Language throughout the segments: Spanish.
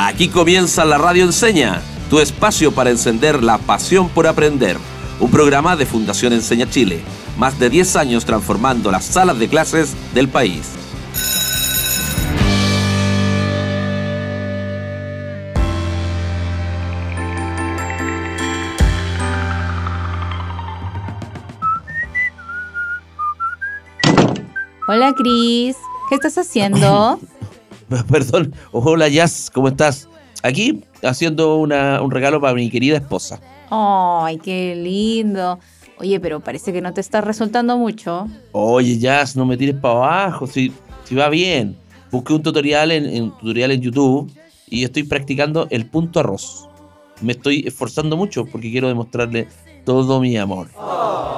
Aquí comienza la Radio Enseña, tu espacio para encender la pasión por aprender. Un programa de Fundación Enseña Chile, más de 10 años transformando las salas de clases del país. Hola Cris, ¿qué estás haciendo? Perdón, hola Jazz, ¿cómo estás? Aquí haciendo una- un regalo para mi querida esposa. Ay, qué lindo. Oye, pero parece que no te está resultando mucho. Oye Jazz, no me tires para abajo, si, si va bien. Busqué un tutorial en, en- tutorial en YouTube y estoy practicando el punto arroz. Me estoy esforzando mucho porque quiero demostrarle todo mi amor.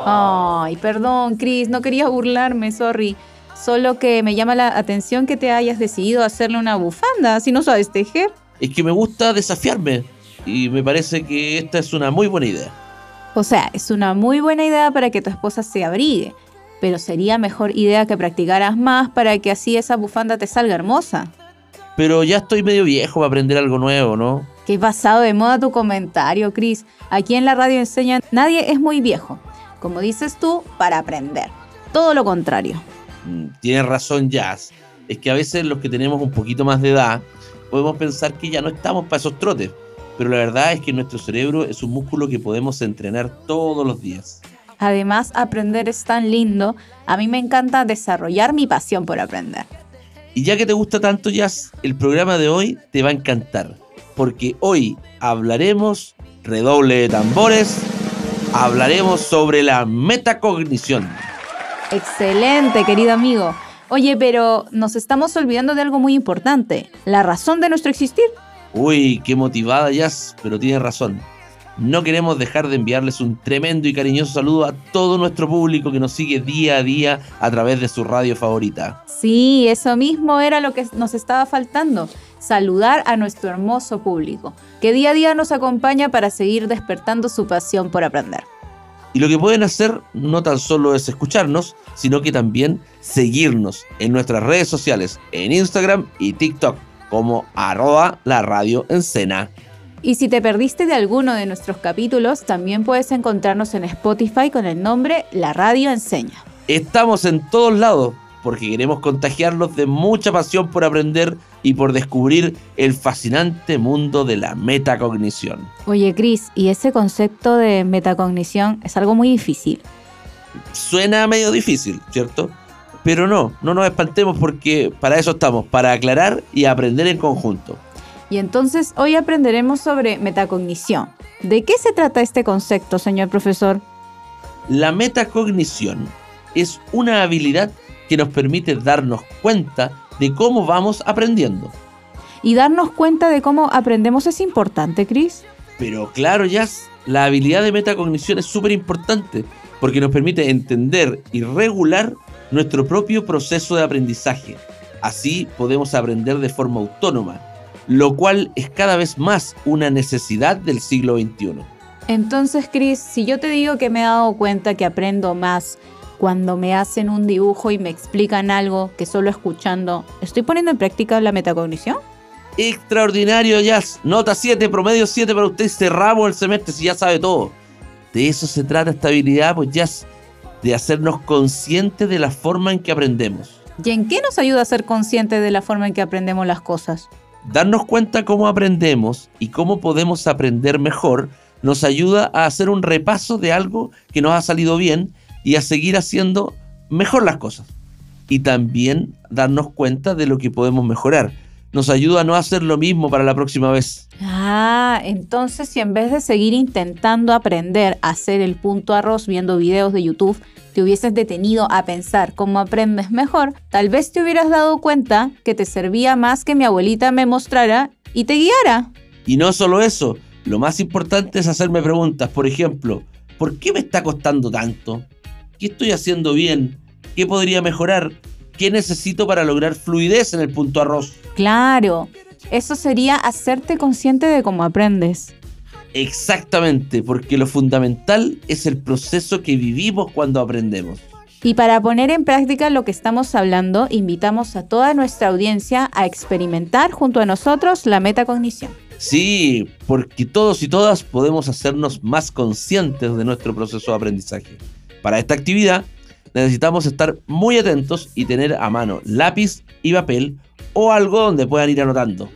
Ay, perdón, Cris, no quería burlarme, sorry. Solo que me llama la atención que te hayas decidido hacerle una bufanda, si no sabes tejer. Es que me gusta desafiarme y me parece que esta es una muy buena idea. O sea, es una muy buena idea para que tu esposa se abrigue, pero sería mejor idea que practicaras más para que así esa bufanda te salga hermosa. Pero ya estoy medio viejo para aprender algo nuevo, ¿no? Qué pasado de moda tu comentario, Cris. Aquí en la radio enseñan, nadie es muy viejo. Como dices tú, para aprender. Todo lo contrario. Mm, Tienes razón, Jazz. Es que a veces los que tenemos un poquito más de edad podemos pensar que ya no estamos para esos trotes. Pero la verdad es que nuestro cerebro es un músculo que podemos entrenar todos los días. Además, aprender es tan lindo. A mí me encanta desarrollar mi pasión por aprender. Y ya que te gusta tanto, Jazz, el programa de hoy te va a encantar. Porque hoy hablaremos, redoble de tambores, hablaremos sobre la metacognición. Excelente, querido amigo. Oye, pero nos estamos olvidando de algo muy importante. La razón de nuestro existir. Uy, qué motivada Jazz, pero tiene razón. No queremos dejar de enviarles un tremendo y cariñoso saludo a todo nuestro público que nos sigue día a día a través de su radio favorita. Sí, eso mismo era lo que nos estaba faltando. Saludar a nuestro hermoso público, que día a día nos acompaña para seguir despertando su pasión por aprender. Y lo que pueden hacer no tan solo es escucharnos, sino que también seguirnos en nuestras redes sociales, en Instagram y TikTok, como arroba la radio encena. Y si te perdiste de alguno de nuestros capítulos, también puedes encontrarnos en Spotify con el nombre La Radio Enseña. Estamos en todos lados porque queremos contagiarlos de mucha pasión por aprender y por descubrir el fascinante mundo de la metacognición. Oye, Cris, ¿y ese concepto de metacognición es algo muy difícil? Suena medio difícil, ¿cierto? Pero no, no nos espantemos porque para eso estamos, para aclarar y aprender en conjunto. Y entonces hoy aprenderemos sobre metacognición. ¿De qué se trata este concepto, señor profesor? La metacognición es una habilidad que nos permite darnos cuenta de cómo vamos aprendiendo. Y darnos cuenta de cómo aprendemos es importante, Cris. Pero claro, Jazz, la habilidad de metacognición es súper importante porque nos permite entender y regular nuestro propio proceso de aprendizaje. Así podemos aprender de forma autónoma, lo cual es cada vez más una necesidad del siglo XXI. Entonces, Cris, si yo te digo que me he dado cuenta que aprendo más cuando me hacen un dibujo y me explican algo que solo escuchando, ¿estoy poniendo en práctica la metacognición? Extraordinario, Jazz. Nota 7, promedio 7 para usted. Cerramos el semestre si ya sabe todo. De eso se trata esta habilidad, pues Jazz. De hacernos conscientes de la forma en que aprendemos. ¿Y en qué nos ayuda a ser conscientes de la forma en que aprendemos las cosas? Darnos cuenta cómo aprendemos y cómo podemos aprender mejor nos ayuda a hacer un repaso de algo que nos ha salido bien y a seguir haciendo mejor las cosas. Y también darnos cuenta de lo que podemos mejorar. Nos ayuda a no hacer lo mismo para la próxima vez. Ah, entonces si en vez de seguir intentando aprender a hacer el punto arroz viendo videos de YouTube, te hubieses detenido a pensar cómo aprendes mejor, tal vez te hubieras dado cuenta que te servía más que mi abuelita me mostrara y te guiara. Y no solo eso, lo más importante es hacerme preguntas. Por ejemplo, ¿por qué me está costando tanto? ¿Qué estoy haciendo bien? ¿Qué podría mejorar? ¿Qué necesito para lograr fluidez en el punto arroz? Claro, eso sería hacerte consciente de cómo aprendes. Exactamente, porque lo fundamental es el proceso que vivimos cuando aprendemos. Y para poner en práctica lo que estamos hablando, invitamos a toda nuestra audiencia a experimentar junto a nosotros la metacognición. Sí, porque todos y todas podemos hacernos más conscientes de nuestro proceso de aprendizaje. Para esta actividad necesitamos estar muy atentos y tener a mano lápiz y papel o algo donde puedan ir anotando.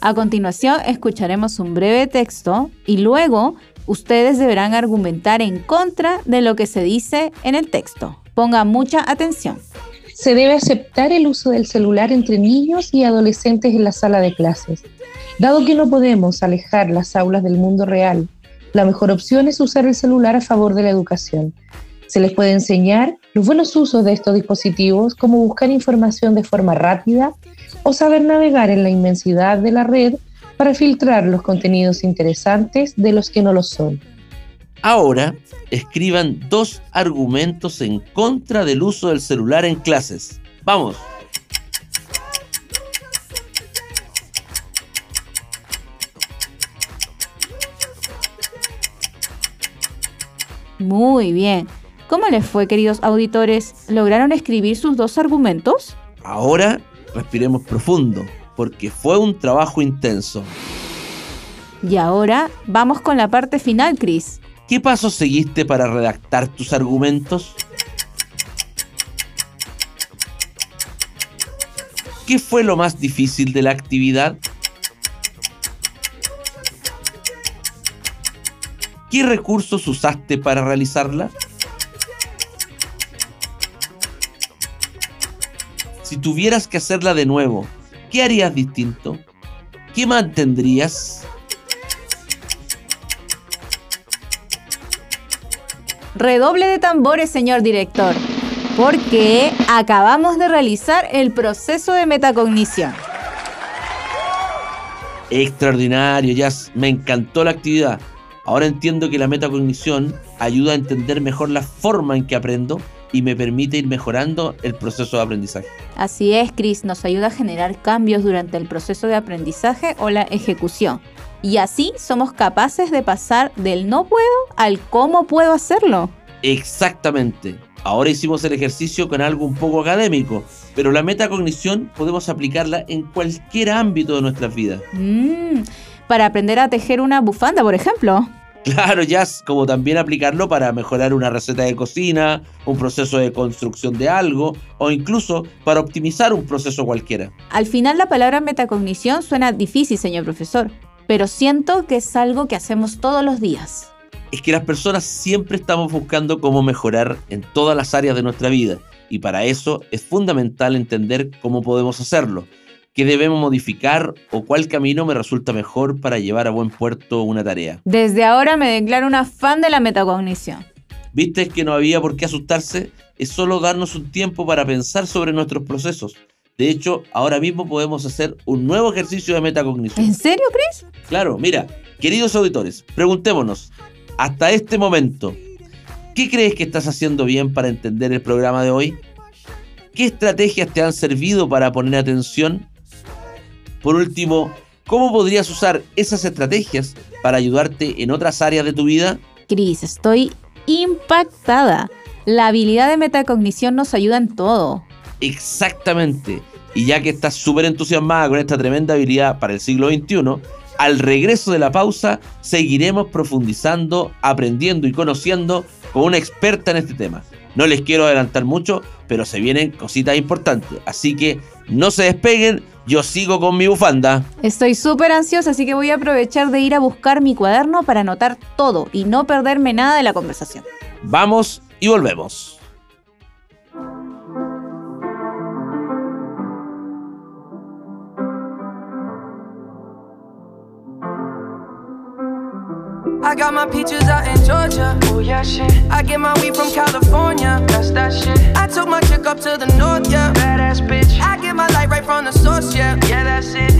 A continuación escucharemos un breve texto y luego ustedes deberán argumentar en contra de lo que se dice en el texto. Ponga mucha atención. Se debe aceptar el uso del celular entre niños y adolescentes en la sala de clases. Dado que no podemos alejar las aulas del mundo real, la mejor opción es usar el celular a favor de la educación. Se les puede enseñar los buenos usos de estos dispositivos, como buscar información de forma rápida o saber navegar en la inmensidad de la red para filtrar los contenidos interesantes de los que no lo son. Ahora, escriban dos argumentos en contra del uso del celular en clases. ¡Vamos! Muy bien. ¿Cómo les fue, queridos auditores? ¿Lograron escribir sus dos argumentos? Ahora respiremos profundo, porque fue un trabajo intenso. Y ahora vamos con la parte final, Chris. ¿Qué pasos seguiste para redactar tus argumentos? ¿Qué fue lo más difícil de la actividad? ¿Qué recursos usaste para realizarla? Si tuvieras que hacerla de nuevo, ¿qué harías distinto? ¿Qué mantendrías? Redoble de tambores, señor director, porque acabamos de realizar el proceso de metacognición. Extraordinario, Jazz. Me encantó la actividad. Ahora entiendo que la metacognición ayuda a entender mejor la forma en que aprendo y me permite ir mejorando el proceso de aprendizaje. Así es, Chris, nos ayuda a generar cambios durante el proceso de aprendizaje o la ejecución. Y así somos capaces de pasar del no puedo al cómo puedo hacerlo. Exactamente. Ahora hicimos el ejercicio con algo un poco académico, pero la metacognición podemos aplicarla en cualquier ámbito de nuestras vidas. Mm, para aprender a tejer una bufanda, por ejemplo. Claro, Jazz, como también aplicarlo para mejorar una receta de cocina, un proceso de construcción de algo o incluso para optimizar un proceso cualquiera. Al final la palabra metacognición suena difícil, señor profesor, pero siento que es algo que hacemos todos los días. Es que las personas siempre estamos buscando cómo mejorar en todas las áreas de nuestra vida y para eso es fundamental entender cómo podemos hacerlo, qué debemos modificar o cuál camino me resulta mejor para llevar a buen puerto una tarea. Desde ahora me declaro una fan de la metacognición. ¿Viste que no había por qué asustarse? Es solo darnos un tiempo para pensar sobre nuestros procesos. De hecho, ahora mismo podemos hacer un nuevo ejercicio de metacognición. ¿En serio, Chris? Claro, mira, queridos auditores, preguntémonos, hasta este momento, ¿qué crees que estás haciendo bien para entender el programa de hoy? ¿Qué estrategias te han servido para poner atención? Por último, ¿cómo podrías usar esas estrategias para ayudarte en otras áreas de tu vida? Cris, estoy impactada. La habilidad de metacognición nos ayuda en todo. Exactamente. Y ya que estás súper entusiasmada con esta tremenda habilidad para el siglo XXI, al regreso de la pausa seguiremos profundizando, aprendiendo y conociendo con una experta en este tema. No les quiero adelantar mucho, pero se vienen cositas importantes. Así que no se despeguen, yo sigo con mi bufanda. Estoy súper ansiosa, así que voy a aprovechar de ir a buscar mi cuaderno para anotar todo y no perderme nada de la conversación. Vamos y volvemos. I got my peaches out in Georgia. Oh yeah, shit. I get my weed from California. That's that shit. Took my chick up to the north, yeah. Badass bitch. I get my light right from the source, yeah. Yeah, that's it.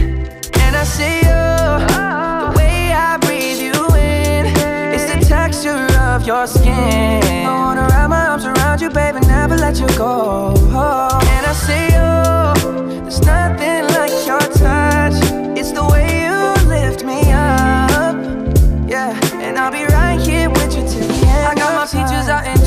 And I see you. Oh. The way I breathe you in. It's the texture of your skin. I wanna wrap my arms around you, baby, never let you go. And I see you. There's nothing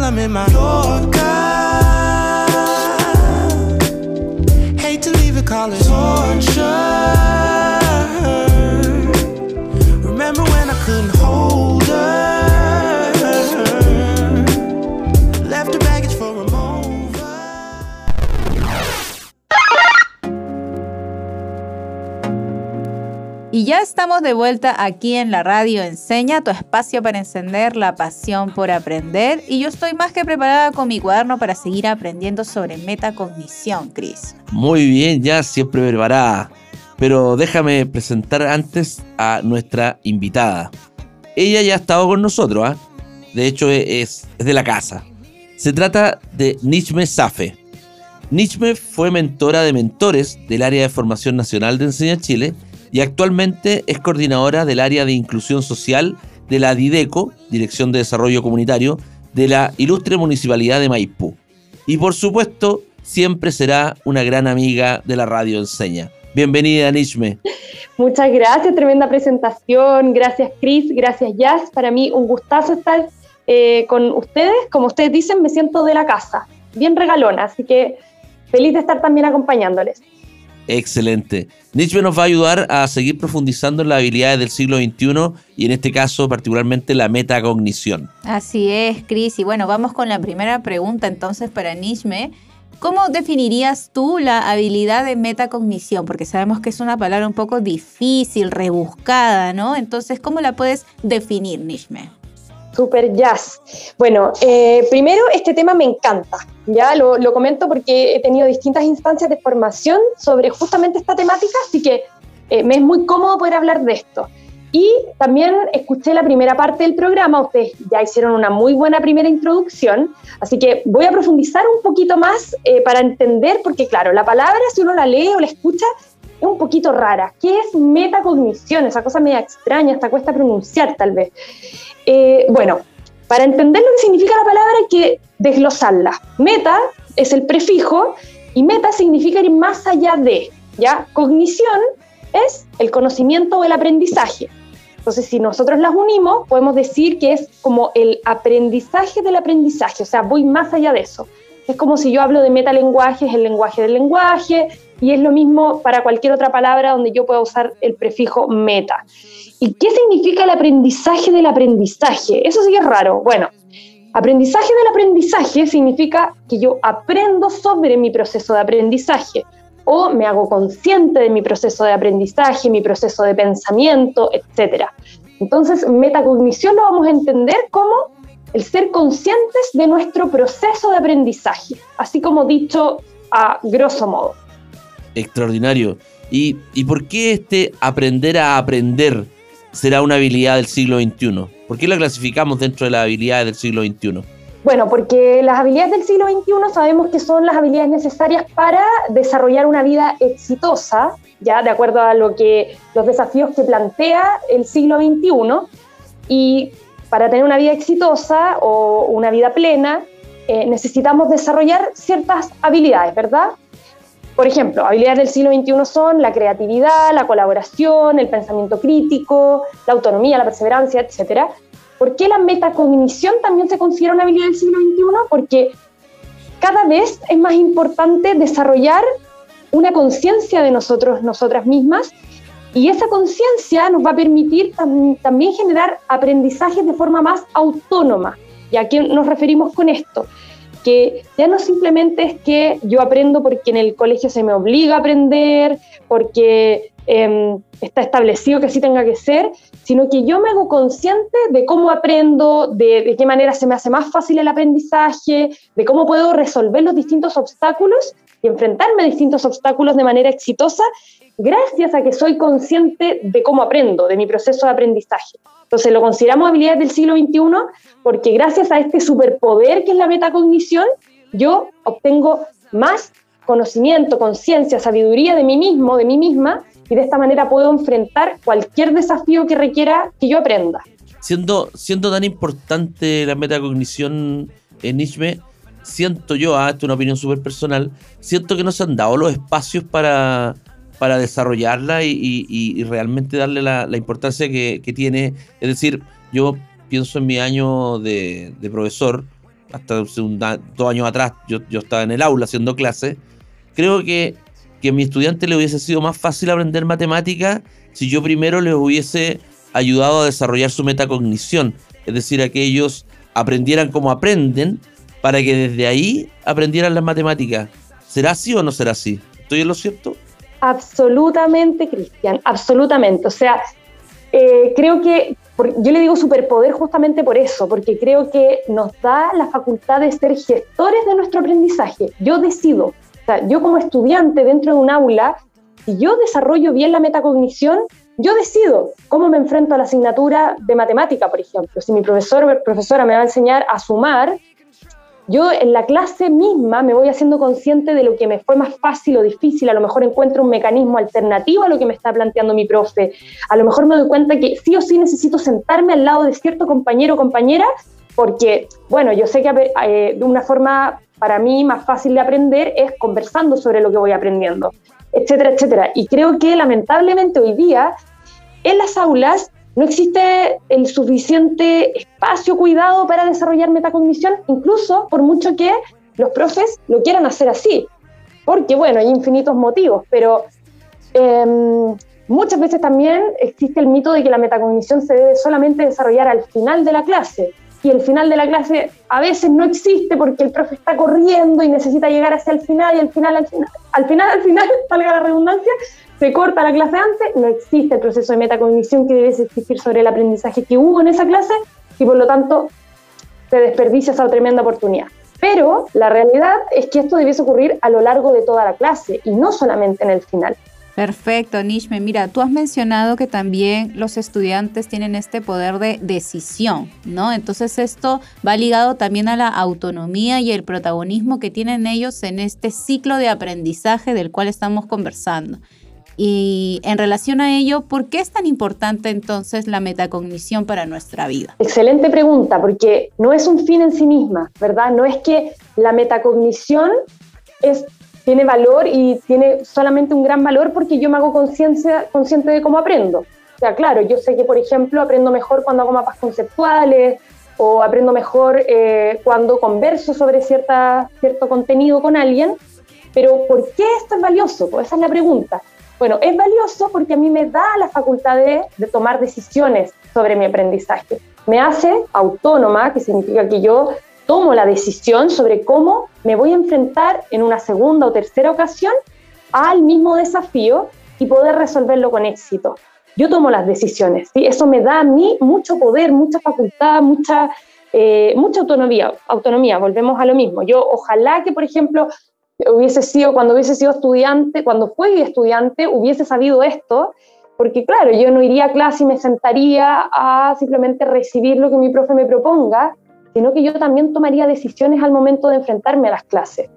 Girl, I'm in my Yorker. Hate to leave it, call torture. Estamos de vuelta aquí en la radio Enseña, tu espacio para encender la pasión por aprender. Y yo estoy más que preparada con mi cuaderno para seguir aprendiendo sobre metacognición, Chris. Muy bien, ya siempre preparada. Pero déjame presentar antes a nuestra invitada. Ella ya ha estado con nosotros, ¿ah? de hecho es, es de la casa. Se trata de Nishme Safe. Nishme fue mentora de mentores del área de formación nacional de Enseña Chile y actualmente es coordinadora del área de inclusión social de la DIDECO, Dirección de Desarrollo Comunitario, de la ilustre Municipalidad de Maipú. Y por supuesto, siempre será una gran amiga de la radio Enseña. Bienvenida, Nishme. Muchas gracias, tremenda presentación. Gracias, Chris. Gracias, Jazz. Para mí, un gustazo estar eh, con ustedes. Como ustedes dicen, me siento de la casa, bien regalona. Así que feliz de estar también acompañándoles. Excelente. Nishme nos va a ayudar a seguir profundizando en las habilidades del siglo XXI y en este caso particularmente la metacognición. Así es, Chris. Y bueno, vamos con la primera pregunta entonces para Nishme. ¿Cómo definirías tú la habilidad de metacognición? Porque sabemos que es una palabra un poco difícil, rebuscada, ¿no? Entonces, ¿cómo la puedes definir, Nishme? Super jazz. Bueno, eh, primero este tema me encanta, ya lo, lo, comento porque he tenido distintas instancias de formación sobre justamente esta temática, así que eh, me es muy cómodo poder hablar de esto. Y también escuché la primera parte del programa, ustedes ya hicieron una muy buena primera introducción, así que voy a profundizar un poquito más eh, para entender, porque claro, la palabra si uno la lee o la escucha es un poquito rara. ¿Qué es metacognición? Esa cosa media extraña, hasta cuesta pronunciar tal vez. Eh, bueno, para entender lo que significa la palabra hay que desglosarla. Meta es el prefijo y meta significa ir más allá de, ¿ya? Cognición es el conocimiento o el aprendizaje. Entonces, si nosotros las unimos, podemos decir que es como el aprendizaje del aprendizaje, o sea, voy más allá de eso. Es como si yo hablo de metalenguaje, es el lenguaje del lenguaje, y es lo mismo para cualquier otra palabra donde yo pueda usar el prefijo meta. ¿Y qué significa el aprendizaje del aprendizaje? Eso sí es raro. Bueno, aprendizaje del aprendizaje significa que yo aprendo sobre mi proceso de aprendizaje o me hago consciente de mi proceso de aprendizaje, mi proceso de pensamiento, etc. Entonces, metacognición lo vamos a entender como el ser conscientes de nuestro proceso de aprendizaje, así como dicho a grosso modo. Extraordinario. ¿Y, ¿Y por qué este aprender a aprender será una habilidad del siglo XXI? ¿Por qué la clasificamos dentro de las habilidades del siglo XXI? Bueno, porque las habilidades del siglo XXI sabemos que son las habilidades necesarias para desarrollar una vida exitosa, ya de acuerdo a lo que los desafíos que plantea el siglo XXI. Y para tener una vida exitosa o una vida plena, eh, necesitamos desarrollar ciertas habilidades, ¿verdad? Por ejemplo, habilidades del siglo XXI son la creatividad, la colaboración, el pensamiento crítico, la autonomía, la perseverancia, etc. ¿Por qué la metacognición también se considera una habilidad del siglo XXI? Porque cada vez es más importante desarrollar una conciencia de nosotros, nosotras mismas, y esa conciencia nos va a permitir tam también generar aprendizajes de forma más autónoma. ¿Y a qué nos referimos con esto? Que ya no simplemente es que yo aprendo porque en el colegio se me obliga a aprender, porque em, está establecido que así tenga que ser, sino que yo me hago consciente de cómo aprendo, de, de qué manera se me hace más fácil el aprendizaje, de cómo puedo resolver los distintos obstáculos y enfrentarme a distintos obstáculos de manera exitosa gracias a que soy consciente de cómo aprendo, de mi proceso de aprendizaje. Entonces lo consideramos habilidades del siglo XXI porque gracias a este superpoder que es la metacognición, yo obtengo más conocimiento, conciencia, sabiduría de mí mismo, de mí misma, y de esta manera puedo enfrentar cualquier desafío que requiera que yo aprenda. Siendo, siendo tan importante la metacognición en Nishme, siento yo, ah, esto es una opinión súper personal, siento que no se han dado los espacios para, para desarrollarla y, realmente darle la, importancia que, tiene. Es decir, yo pienso en mi año de, profesor, hasta dos años atrás yo, yo estaba en el aula haciendo clases, creo que, que a mi estudiante le hubiese sido más fácil aprender matemáticas si yo primero les hubiese ayudado a desarrollar su metacognición, es decir, a que ellos aprendieran como aprenden para que desde ahí aprendieran las matemáticas. ¿Será así o no será así? ¿Estoy en lo cierto? Absolutamente, Cristian, absolutamente. O sea, eh, creo que yo le digo superpoder justamente por eso, porque creo que nos da la facultad de ser gestores de nuestro aprendizaje. Yo decido, yo como estudiante dentro de un aula, si yo desarrollo bien la metacognición, yo decido cómo me enfrento a la asignatura de matemática, por ejemplo. Si mi profesor o profesora me va a enseñar a sumar, yo en la clase misma me voy haciendo consciente de lo que me fue más fácil o difícil, a lo mejor encuentro un mecanismo alternativo a lo que me está planteando mi profe, a lo mejor me doy cuenta que sí o sí necesito sentarme al lado de cierto compañero o compañera, porque, bueno, yo sé que eh, de una forma para mí más fácil de aprender es conversando sobre lo que voy aprendiendo, etcétera, etcétera. Y creo que lamentablemente hoy día en las aulas no existe el suficiente espacio, cuidado para desarrollar metacognición, incluso por mucho que los profes lo quieran hacer así. Porque, bueno, hay infinitos motivos, pero em, muchas veces también existe el mito de que la metacognición se debe solamente desarrollar al final de la clase. Y el final de la clase a veces no existe porque el profe está corriendo y necesita llegar hacia el final y al final, al final, al final, al final, salga la redundancia, se corta la clase antes, no existe el proceso de metacognición que debe existir sobre el aprendizaje que hubo en esa clase y por lo tanto se desperdicia esa tremenda oportunidad. Pero la realidad es que esto debiese ocurrir a lo largo de toda la clase y no solamente en el final. Perfecto, Nishme. Mira, tú has mencionado que también los estudiantes tienen este poder de decisión, ¿no? Entonces esto va ligado también a la autonomía y el protagonismo que tienen ellos en este ciclo de aprendizaje del cual estamos conversando. Y en relación a ello, ¿por qué es tan importante entonces la metacognición para nuestra vida? Excelente pregunta, porque no es un fin en sí misma, ¿verdad? No es que la metacognición es, tiene valor y tiene solamente un gran valor porque yo me hago conciencia consciente de cómo aprendo. O sea, claro, yo sé que, por ejemplo, aprendo mejor cuando hago mapas conceptuales o aprendo mejor eh, cuando converso sobre cierta, cierto contenido con alguien, pero ¿por qué esto es valioso? Pues esa es la pregunta. Bueno, es valioso porque a mí me da la facultad de, tomar decisiones sobre mi aprendizaje. Me hace autónoma, que significa que yo tomo la decisión sobre cómo me voy a enfrentar en una segunda o tercera ocasión al mismo desafío y poder resolverlo con éxito. Yo tomo las decisiones, ¿sí? eso me da a mí mucho poder, mucha facultad, mucha, eh, mucha autonomía, autonomía, volvemos a lo mismo. Yo ojalá que, por ejemplo, hubiese sido, cuando hubiese sido estudiante, cuando fui estudiante, hubiese sabido esto, porque claro, yo no iría a clase y me sentaría a simplemente recibir lo que mi profe me proponga, sino que yo también tomaría decisiones al momento de enfrentarme a las clases.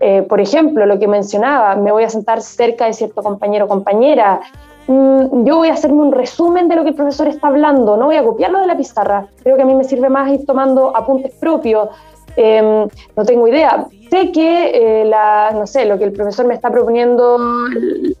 Eh, por ejemplo, lo que mencionaba, me voy a sentar cerca de cierto compañero o compañera, mm, yo voy a hacerme un resumen de lo que el profesor está hablando, no voy a copiarlo de la pizarra, creo que a mí me sirve más ir tomando apuntes propios, Em, no tengo idea. Sé que, eh, la, no sé, lo que el profesor me está proponiendo,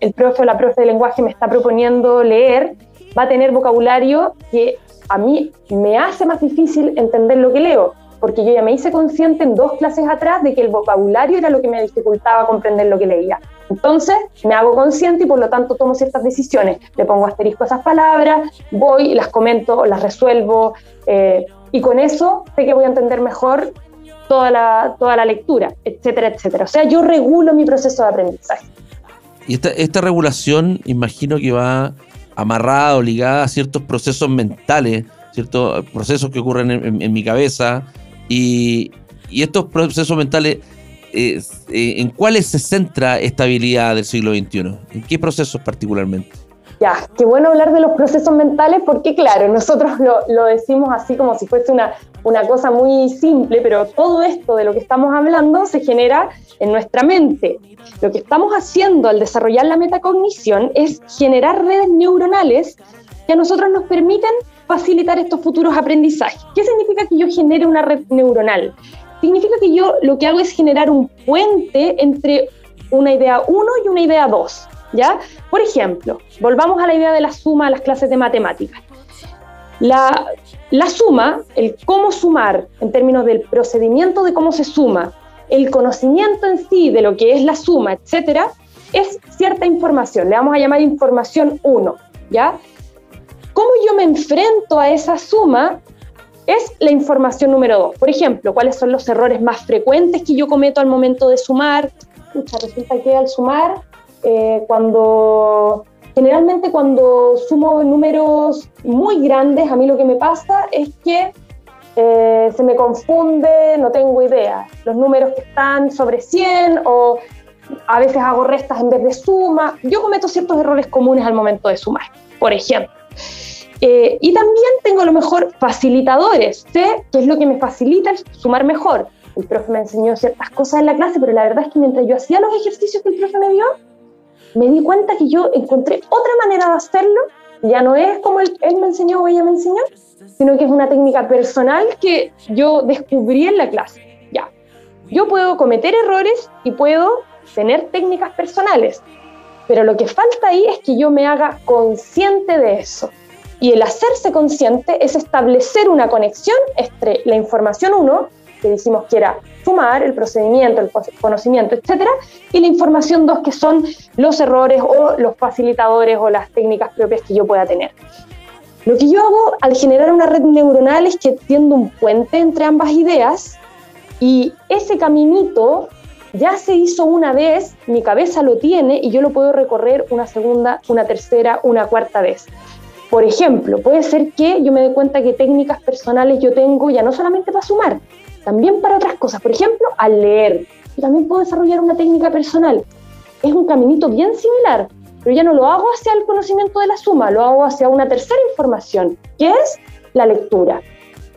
el, profe o la profe de lenguaje me está proponiendo leer, va a tener vocabulario que a mí me hace más difícil entender lo que leo, porque yo ya me hice consciente en dos clases atrás de que el vocabulario era lo que me dificultaba comprender lo que leía. Entonces me hago consciente y por lo tanto tomo ciertas decisiones. Le pongo asterisco a esas palabras, voy, las comento, las resuelvo eh, y con eso sé que voy a entender mejor toda la, toda la lectura, etcétera, etcétera. O sea, yo regulo mi proceso de aprendizaje. Y esta, esta regulación, imagino que va amarrada o ligada a ciertos procesos mentales, ciertos procesos que ocurren en, mi cabeza. Y, estos procesos mentales, eh, ¿en cuáles se centra esta habilidad del siglo XXI? ¿En qué procesos particularmente? Ya, qué bueno hablar de los procesos mentales porque claro, nosotros lo, decimos así como si fuese una, una cosa muy simple, pero todo esto de lo que estamos hablando se genera en nuestra mente. Lo que estamos haciendo al desarrollar la metacognición es generar redes neuronales que a nosotros nos permiten facilitar estos futuros aprendizajes. ¿Qué significa que yo genere una red neuronal? Significa que yo lo que hago es generar un puente entre una idea 1 y una idea 2. ¿ya? Por ejemplo, volvamos a la idea de la suma a las clases de matemáticas. La, la suma, el cómo sumar en términos del procedimiento de cómo se suma, el conocimiento en sí de lo que es la suma, etcétera, es cierta información. Le vamos a llamar información 1, ¿ya? ¿Cómo yo me enfrento a esa suma? Es la información número 2. Por ejemplo, ¿cuáles son los errores más frecuentes que yo cometo al momento de sumar? Escucha, resulta que al sumar eh, cuando generalmente cuando sumo números muy grandes, a mí lo que me pasa es que eh, se me confunde, no tengo idea. Los números que están sobre 100 o a veces hago restas en vez de suma. Yo cometo ciertos errores comunes al momento de sumar, por ejemplo. Eh, y también tengo a lo mejor facilitadores. Sé qué es lo que me facilita sumar mejor. El profe me enseñó ciertas cosas en la clase, pero la verdad es que mientras yo hacía los ejercicios que el profe me dio, me di cuenta que yo encontré otra manera de hacerlo, ya no es como él, me enseñó o ella me enseñó, sino que es una técnica personal que yo descubrí en la clase. Ya, yo puedo cometer errores y puedo tener técnicas personales, pero lo que falta ahí es que yo me haga consciente de eso. Y el hacerse consciente es establecer una conexión entre la información 1, que dijimos que era sumar, el procedimiento, el conocimiento, etcétera, y la información dos, que son los errores o los facilitadores o las técnicas propias que yo pueda tener. Lo que yo hago al generar una red neuronal es que tiendo un puente entre ambas ideas y ese caminito ya se hizo una vez, mi cabeza lo tiene y yo lo puedo recorrer una segunda, una tercera, una cuarta vez. Por ejemplo, puede ser que yo me dé cuenta que técnicas personales yo tengo ya no solamente para sumar, también para otras cosas. Por ejemplo, al leer. Yo también puedo desarrollar una técnica personal. Es un caminito bien similar, pero ya no lo hago hacia el conocimiento de la suma, lo hago hacia una tercera información, que es la lectura.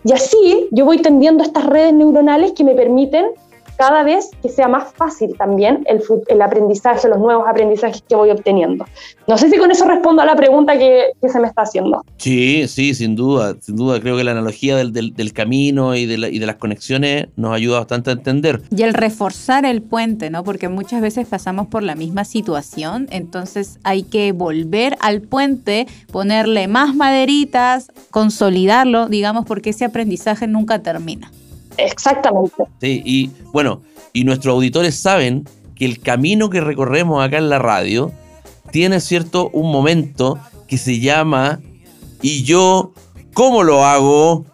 Y así yo voy tendiendo estas redes neuronales que me permiten cada vez que sea más fácil también el, el, aprendizaje, los nuevos aprendizajes que voy obteniendo. No sé si con eso respondo a la pregunta que, que se me está haciendo. Sí, sí, sin duda, sin duda. Creo que la analogía del, del, del camino y de, la, y de, las conexiones nos ayuda bastante a entender. Y el reforzar el puente, ¿no? Porque muchas veces pasamos por la misma situación, entonces hay que volver al puente, ponerle más maderitas, consolidarlo, digamos, porque ese aprendizaje nunca termina. Exactamente. Sí, y bueno, y nuestros auditores saben que el camino que recorremos acá en la radio tiene cierto un momento que se llama ¿Y yo cómo lo hago?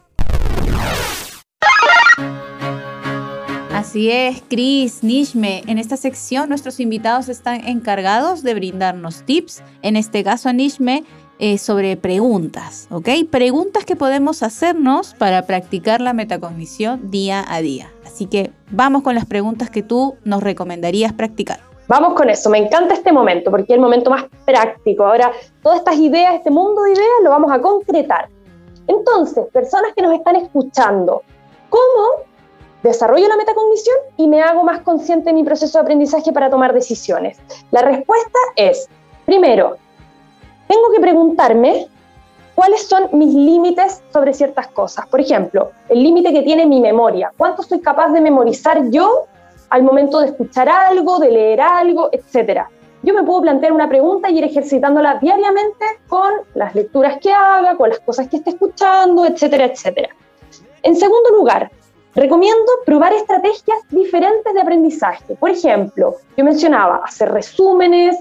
Así es, Chris, Nishme. En esta sección nuestros invitados están encargados de brindarnos tips. En este caso, Nishme eh, sobre preguntas, ¿ok? Preguntas que podemos hacernos para practicar la metacognición día a día. Así que vamos con las preguntas que tú nos recomendarías practicar. Vamos con eso, me encanta este momento porque es el momento más práctico. Ahora, todas estas ideas, este mundo de ideas, lo vamos a concretar. Entonces, personas que nos están escuchando, ¿cómo desarrollo la metacognición y me hago más consciente de mi proceso de aprendizaje para tomar decisiones? La respuesta es, primero, tengo que preguntarme cuáles son mis límites sobre ciertas cosas. Por ejemplo, el límite que tiene mi memoria. ¿Cuánto soy capaz de memorizar yo al momento de escuchar algo, de leer algo, etcétera? Yo me puedo plantear una pregunta y ir ejercitándola diariamente con las lecturas que haga, con las cosas que esté escuchando, etcétera, etcétera. En segundo lugar, recomiendo probar estrategias diferentes de aprendizaje. Por ejemplo, yo mencionaba hacer resúmenes,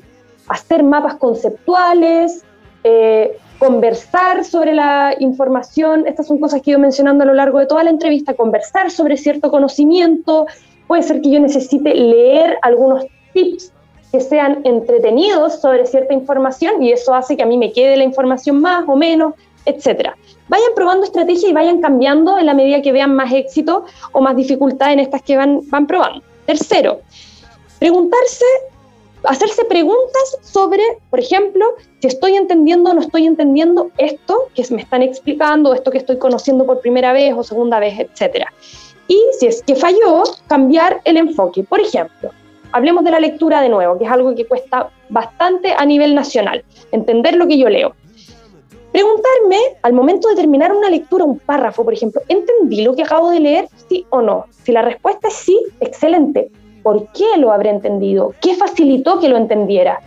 hacer mapas conceptuales, eh, conversar sobre la información, estas son cosas que he ido mencionando a lo largo de toda la entrevista, conversar sobre cierto conocimiento, puede ser que yo necesite leer algunos tips que sean entretenidos sobre cierta información y eso hace que a mí me quede la información más o menos, etcétera. Vayan probando estrategias y vayan cambiando en la medida que vean más éxito o más dificultad en estas que van, van probando. Tercero, preguntarse, hacerse preguntas sobre, por ejemplo, si estoy entendiendo o no estoy entendiendo esto que me están explicando, esto que estoy conociendo por primera vez o segunda vez, etcétera. Y si es que falló, cambiar el enfoque. Por ejemplo, hablemos de la lectura de nuevo, que es algo que cuesta bastante a nivel nacional, entender lo que yo leo. Preguntarme al momento de terminar una lectura, un párrafo, por ejemplo, ¿entendí lo que acabo de leer? Sí o no. Si la respuesta es sí, excelente. ¿Por qué lo habré entendido? ¿Qué facilitó que lo entendiera?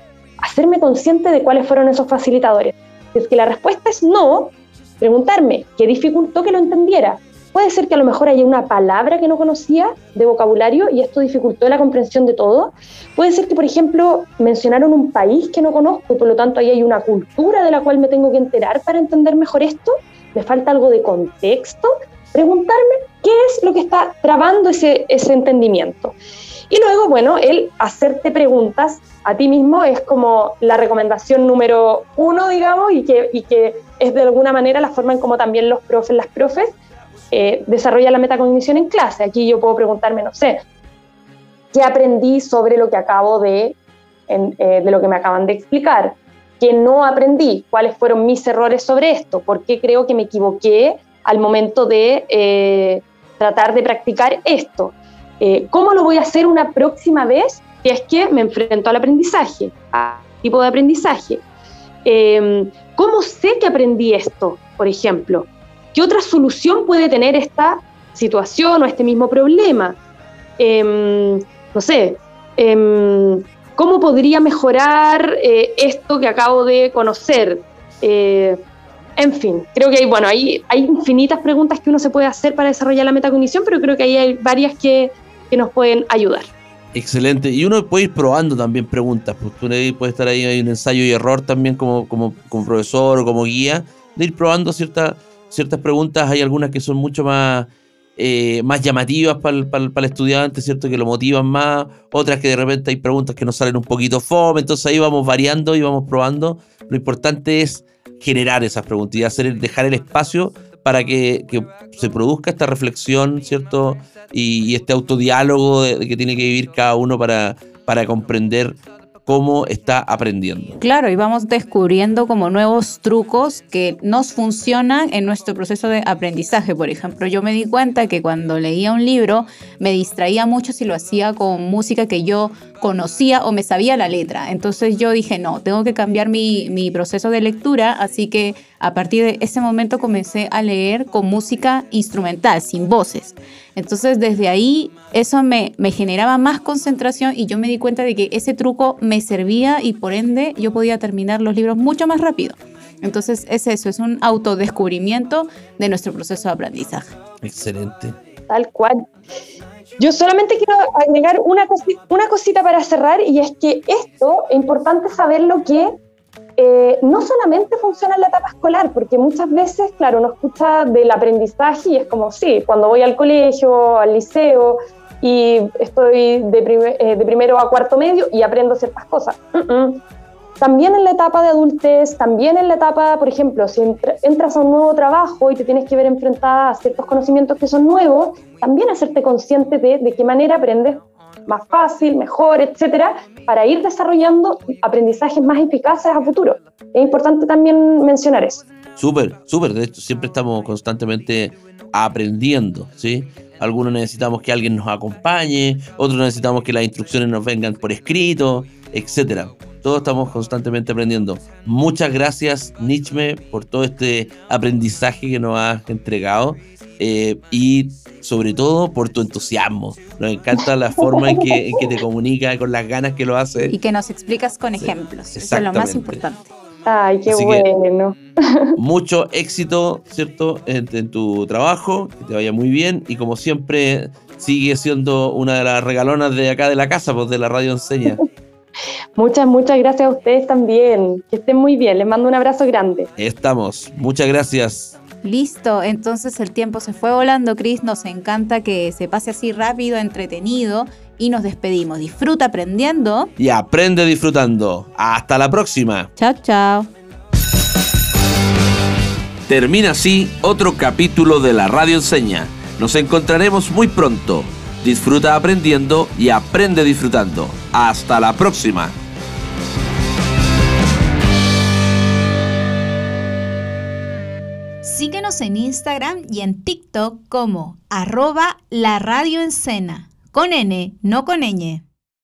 Hacerme consciente de cuáles fueron esos facilitadores. Si es que la respuesta es no, preguntarme qué dificultó que lo entendiera. Puede ser que a lo mejor haya una palabra que no conocía de vocabulario y esto dificultó la comprensión de todo. Puede ser que, por ejemplo, mencionaron un país que no conozco y por lo tanto ahí hay una cultura de la cual me tengo que enterar para entender mejor esto. Me falta algo de contexto. Preguntarme qué es lo que está trabando ese, ese entendimiento. Y luego, bueno, el hacerte preguntas a ti mismo es como la recomendación número uno, digamos, y que, y que es de alguna manera la forma en como también los profes, las profes, eh, desarrolla la metacognición en clase. Aquí yo puedo preguntarme, no sé, ¿qué aprendí sobre lo que acabo de, eh, de lo que me acaban de explicar? ¿Qué no aprendí? ¿Cuáles fueron mis errores sobre esto? ¿Por qué creo que me equivoqué al momento de eh, tratar de practicar esto? ¿Cómo lo voy a hacer una próxima vez si es que me enfrento al aprendizaje, a tipo de aprendizaje? ¿Cómo sé que aprendí esto, por ejemplo? ¿Qué otra solución puede tener esta situación o este mismo problema? Em, no sé, em, ¿cómo podría mejorar eh, esto que acabo de conocer? Eh, en fin, creo que hay, bueno, hay infinitas preguntas que uno se puede hacer para desarrollar la metacognición, pero creo que ahí hay varias que, que nos pueden ayudar. Excelente. Y uno puede ir probando también preguntas. Pues tú puede estar ahí, hay un ensayo y error también como, como, profesor o como guía, de ir probando ciertas ciertas preguntas hay algunas que son mucho más, eh, más llamativas para el, estudiante, ¿cierto? Que lo motivan más, otras que de repente hay preguntas que nos salen un poquito fome, entonces ahí vamos variando y vamos probando. Lo importante es generar esas preguntas y hacer, dejar el espacio para que, se produzca esta reflexión, ¿cierto? Y, este autodiálogo de, que tiene que vivir cada uno para, para comprender cómo está aprendiendo. Claro, y vamos descubriendo como nuevos trucos que nos funcionan en nuestro proceso de aprendizaje. Por ejemplo, yo me di cuenta que cuando leía un libro me distraía mucho si lo hacía con música que yo conocía o me sabía la letra. Entonces yo dije, no, tengo que cambiar mi, mi proceso de lectura, así que a partir de ese momento comencé a leer con música instrumental, sin voces. Entonces desde ahí eso me, me, generaba más concentración y yo me di cuenta de que ese truco me servía y por ende yo podía terminar los libros mucho más rápido. Entonces es eso, es un autodescubrimiento de nuestro proceso de aprendizaje. Excelente. Tal cual. Yo solamente quiero agregar una, cosita, una cosita para cerrar y es que esto es importante saberlo que eh, no solamente funciona en la etapa escolar, porque muchas veces, claro, uno escucha del aprendizaje y es como, sí, cuando voy al colegio, al liceo y estoy de, eh, primero a cuarto medio y aprendo ciertas cosas. También en la etapa de adultez, también en la etapa, por ejemplo, si entras a un nuevo trabajo y te tienes que ver enfrentada a ciertos conocimientos que son nuevos, también hacerte consciente de qué manera aprendes más fácil, mejor, etcétera, para ir desarrollando aprendizajes más eficaces a futuro. Es importante también mencionar eso. Súper, súper. De hecho, siempre estamos constantemente aprendiendo, ¿sí? Algunos necesitamos que alguien nos acompañe, otros necesitamos que las instrucciones nos vengan por escrito, etcétera. Todos estamos constantemente aprendiendo. Muchas gracias, Nichme, por todo este aprendizaje que nos has entregado. Eh, y sobre todo por tu entusiasmo. Nos encanta la forma en que, te comunica, con las ganas que lo hace. Y que nos explicas con ejemplos. Eso es lo más importante. Ay, qué bueno. Mucho éxito, ¿cierto? En, tu trabajo, que te vaya muy bien y como siempre sigue siendo una de las regalonas de acá de la casa, pues de la radio enseña. Muchas, muchas gracias a ustedes también. Que estén muy bien. Les mando un abrazo grande. Estamos. Muchas gracias. Listo, entonces el tiempo se fue volando, Cris. Nos encanta que se pase así rápido, entretenido y nos despedimos. Disfruta aprendiendo. Y aprende disfrutando. Hasta la próxima. Chao, chao. Termina así otro capítulo de la Radio Enseña. Nos encontraremos muy pronto. Disfruta aprendiendo y aprende disfrutando. Hasta la próxima. Síguenos en Instagram y en TikTok como arroba la radio con N, no con ñ.